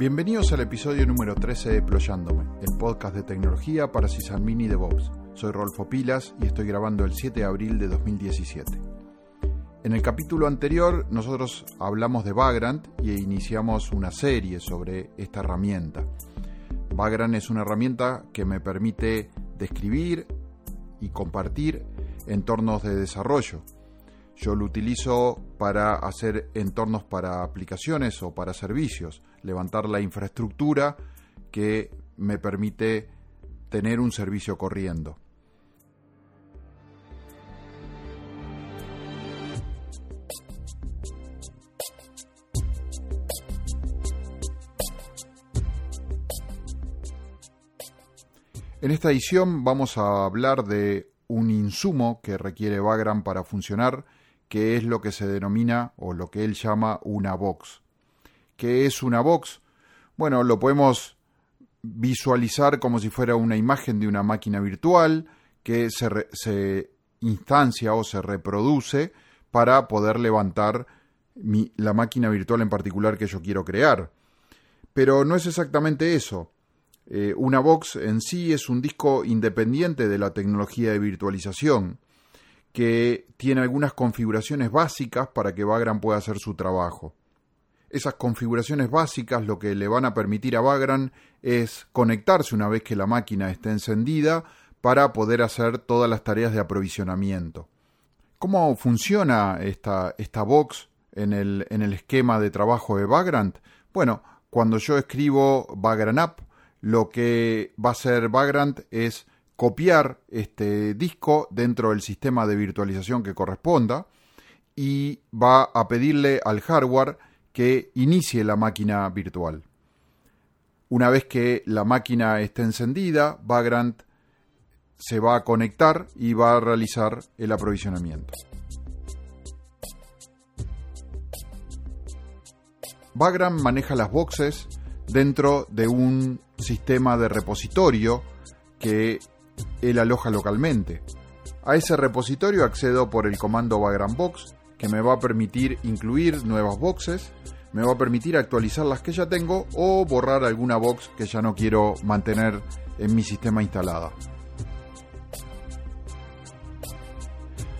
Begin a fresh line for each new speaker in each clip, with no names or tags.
Bienvenidos al episodio número 13 de Ployándome, el podcast de tecnología para Sysadmin y DevOps. Soy Rolfo Pilas y estoy grabando el 7 de abril de 2017. En el capítulo anterior nosotros hablamos de Vagrant y iniciamos una serie sobre esta herramienta. Vagrant es una herramienta que me permite describir y compartir entornos de desarrollo. Yo lo utilizo para hacer entornos para aplicaciones o para servicios, levantar la infraestructura que me permite tener un servicio corriendo. En esta edición vamos a hablar de un insumo que requiere Vagrant para funcionar, que es lo que se denomina o lo que él llama una box. ¿Qué es una box? Bueno, lo podemos visualizar como si fuera una imagen de una máquina virtual que se, instancia o se reproduce para poder levantar la máquina virtual en particular que yo quiero crear. Pero no es exactamente eso. Eh, una box en sí es un disco independiente de la tecnología de virtualización, que tiene algunas configuraciones básicas para que Vagrant pueda hacer su trabajo. Esas configuraciones básicas lo que le van a permitir a Vagrant es conectarse una vez que la máquina esté encendida para poder hacer todas las tareas de aprovisionamiento. ¿Cómo funciona esta, esta box en el, en el esquema de trabajo de Vagrant? Bueno, cuando yo escribo Vagrant App, lo que va a hacer Vagrant es copiar este disco dentro del sistema de virtualización que corresponda y va a pedirle al hardware que inicie la máquina virtual. Una vez que la máquina esté encendida, Vagrant se va a conectar y va a realizar el aprovisionamiento. Vagrant maneja las boxes dentro de un sistema de repositorio que él aloja localmente. A ese repositorio accedo por el comando Vagrant Box, que me va a permitir incluir nuevas boxes, me va a permitir actualizar las que ya tengo o borrar alguna box que ya no quiero mantener en mi sistema instalada.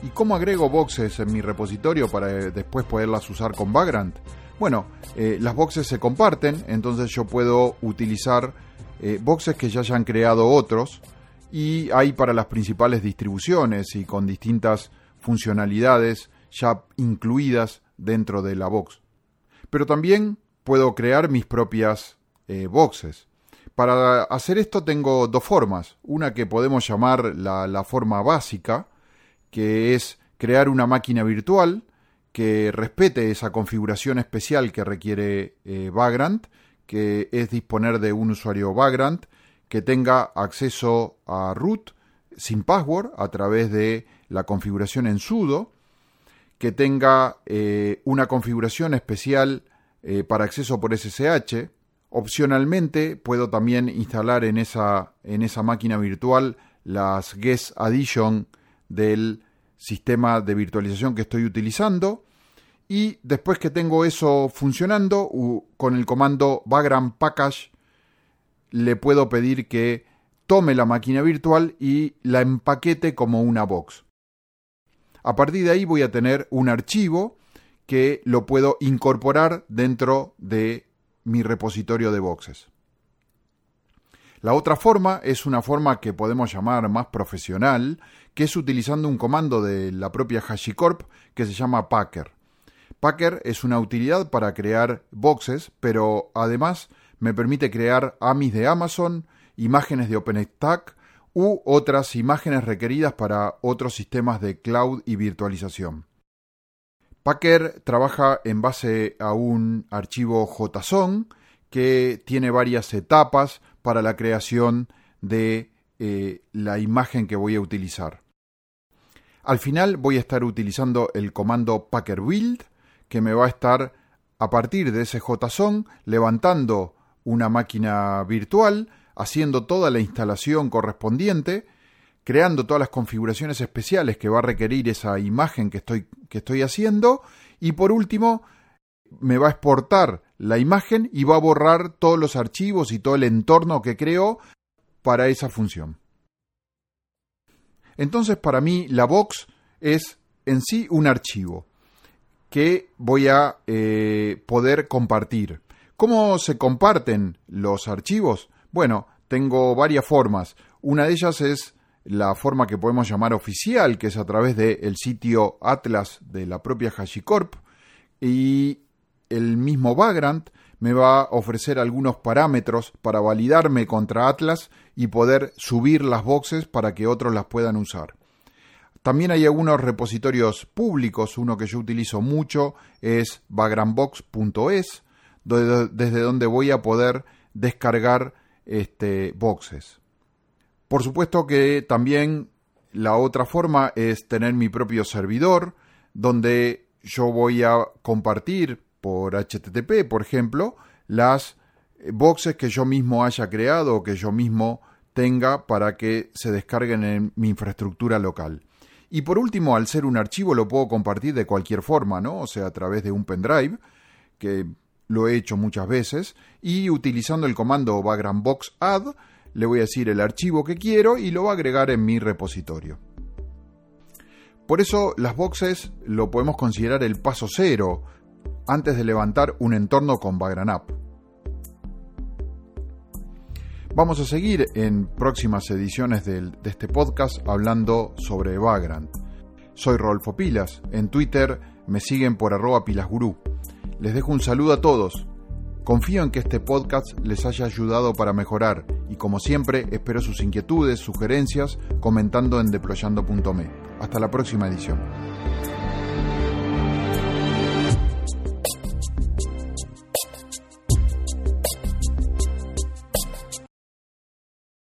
¿Y cómo agrego boxes en mi repositorio para después poderlas usar con Vagrant? Bueno, eh, las boxes se comparten, entonces yo puedo utilizar eh, boxes que ya hayan creado otros y hay para las principales distribuciones y con distintas funcionalidades ya incluidas dentro de la box. Pero también puedo crear mis propias eh, boxes. Para hacer esto tengo dos formas. Una que podemos llamar la forma básica, que es crear una máquina virtual que respete esa configuración especial que requiere eh, Vagrant, que es disponer de un usuario Vagrant que tenga acceso a root sin password a través de la configuración en sudo, que tenga eh, una configuración especial eh, para acceso por SSH. Opcionalmente puedo también instalar en esa, en esa máquina virtual las guest addition del sistema de virtualización que estoy utilizando. Y después que tengo eso funcionando, con el comando vagrant package le puedo pedir que tome la máquina virtual y la empaquete como una box. A partir de ahí voy a tener un archivo que lo puedo incorporar dentro de mi repositorio de boxes. La otra forma es una forma que podemos llamar más profesional, que es utilizando un comando de la propia HashiCorp que se llama Packer. Packer es una utilidad para crear boxes, pero además me permite crear AMIs de Amazon, imágenes de OpenStack u otras imágenes requeridas para otros sistemas de cloud y virtualización. Packer trabaja en base a un archivo JSON que tiene varias etapas para la creación de eh, la imagen que voy a utilizar. Al final voy a estar utilizando el comando packer build que me va a estar a partir de ese JSON levantando una máquina virtual, haciendo toda la instalación correspondiente, creando todas las configuraciones especiales que va a requerir esa imagen que estoy, que estoy haciendo y por último me va a exportar la imagen y va a borrar todos los archivos y todo el entorno que creo para esa función. Entonces, para mí, la box es en sí un archivo que voy a eh, poder compartir. ¿Cómo se comparten los archivos? Bueno, tengo varias formas. Una de ellas es la forma que podemos llamar oficial, que es a través del sitio Atlas de la propia HashiCorp. Y el mismo Vagrant me va a ofrecer algunos parámetros para validarme contra Atlas y poder subir las boxes para que otros las puedan usar. También hay algunos repositorios públicos, uno que yo utilizo mucho es vagrantbox.es, desde donde voy a poder descargar este, boxes. Por supuesto que también la otra forma es tener mi propio servidor, donde yo voy a compartir por HTTP, por ejemplo, las boxes que yo mismo haya creado o que yo mismo tenga para que se descarguen en mi infraestructura local. Y por último, al ser un archivo lo puedo compartir de cualquier forma, ¿no? O sea, a través de un pendrive, que lo he hecho muchas veces, y utilizando el comando box add, le voy a decir el archivo que quiero y lo va a agregar en mi repositorio. Por eso las boxes lo podemos considerar el paso cero antes de levantar un entorno con Vagrant App. Vamos a seguir en próximas ediciones de, este podcast hablando sobre Vagrant. Soy Rolfo Pilas, en Twitter me siguen por arroba pilasgurú. Les dejo un saludo a todos. Confío en que este podcast les haya ayudado para mejorar y como siempre espero sus inquietudes, sugerencias comentando en deployando.me. Hasta la próxima edición.